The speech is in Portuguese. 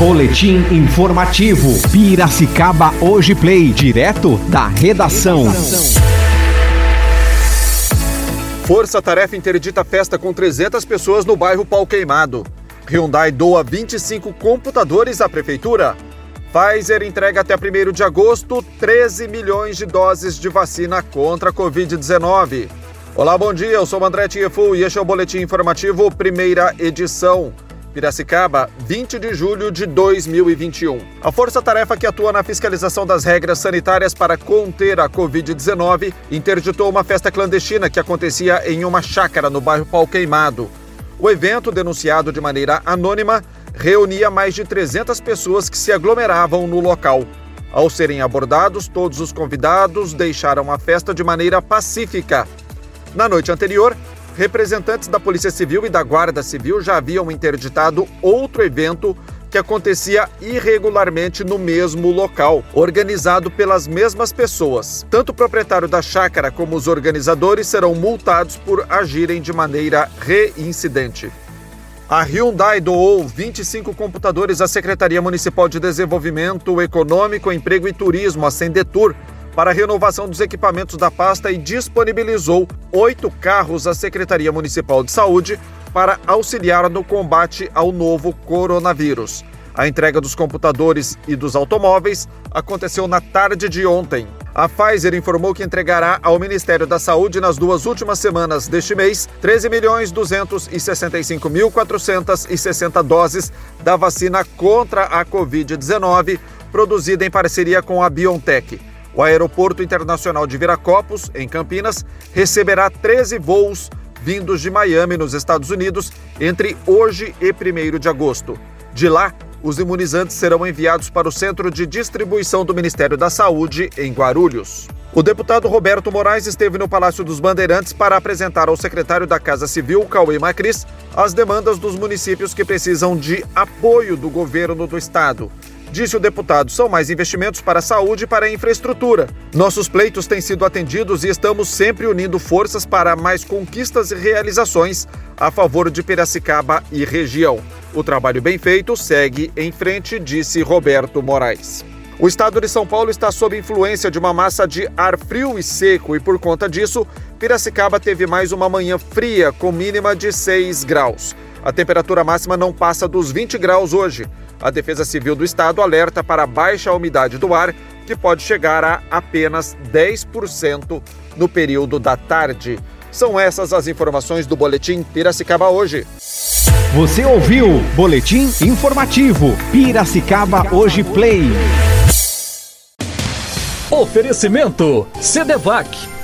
Boletim informativo. Piracicaba Hoje Play, direto da redação. Força Tarefa interdita festa com 300 pessoas no bairro Pau Queimado. Hyundai doa 25 computadores à prefeitura. Pfizer entrega até 1 de agosto 13 milhões de doses de vacina contra a Covid-19. Olá, bom dia. Eu sou o André Tiefu e este é o Boletim Informativo, primeira edição. Piracicaba, 20 de julho de 2021. A força-tarefa que atua na fiscalização das regras sanitárias para conter a Covid-19 interditou uma festa clandestina que acontecia em uma chácara no bairro Pau Queimado. O evento, denunciado de maneira anônima, reunia mais de 300 pessoas que se aglomeravam no local. Ao serem abordados, todos os convidados deixaram a festa de maneira pacífica. Na noite anterior, representantes da Polícia Civil e da Guarda Civil já haviam interditado outro evento que acontecia irregularmente no mesmo local, organizado pelas mesmas pessoas. Tanto o proprietário da chácara como os organizadores serão multados por agirem de maneira reincidente. A Hyundai doou 25 computadores à Secretaria Municipal de Desenvolvimento Econômico, Emprego e Turismo, a Sendetur, para a renovação dos equipamentos da pasta e disponibilizou oito carros à Secretaria Municipal de Saúde para auxiliar no combate ao novo coronavírus. A entrega dos computadores e dos automóveis aconteceu na tarde de ontem. A Pfizer informou que entregará ao Ministério da Saúde nas duas últimas semanas deste mês 13.265.460 doses da vacina contra a Covid-19, produzida em parceria com a BioNTech. O Aeroporto Internacional de Viracopos, em Campinas, receberá 13 voos vindos de Miami, nos Estados Unidos, entre hoje e 1 de agosto. De lá, os imunizantes serão enviados para o Centro de Distribuição do Ministério da Saúde, em Guarulhos. O deputado Roberto Moraes esteve no Palácio dos Bandeirantes para apresentar ao secretário da Casa Civil, Cauê Macris, as demandas dos municípios que precisam de apoio do governo do estado. Disse o deputado, são mais investimentos para a saúde e para a infraestrutura. Nossos pleitos têm sido atendidos e estamos sempre unindo forças para mais conquistas e realizações a favor de Piracicaba e região. O trabalho bem feito segue em frente, disse Roberto Moraes. O estado de São Paulo está sob influência de uma massa de ar frio e seco e, por conta disso, Piracicaba teve mais uma manhã fria com mínima de 6 graus. A temperatura máxima não passa dos 20 graus hoje. A Defesa Civil do Estado alerta para a baixa umidade do ar, que pode chegar a apenas 10% no período da tarde. São essas as informações do Boletim Piracicaba hoje. Você ouviu Boletim Informativo Piracicaba Hoje Play. Oferecimento Cedevac,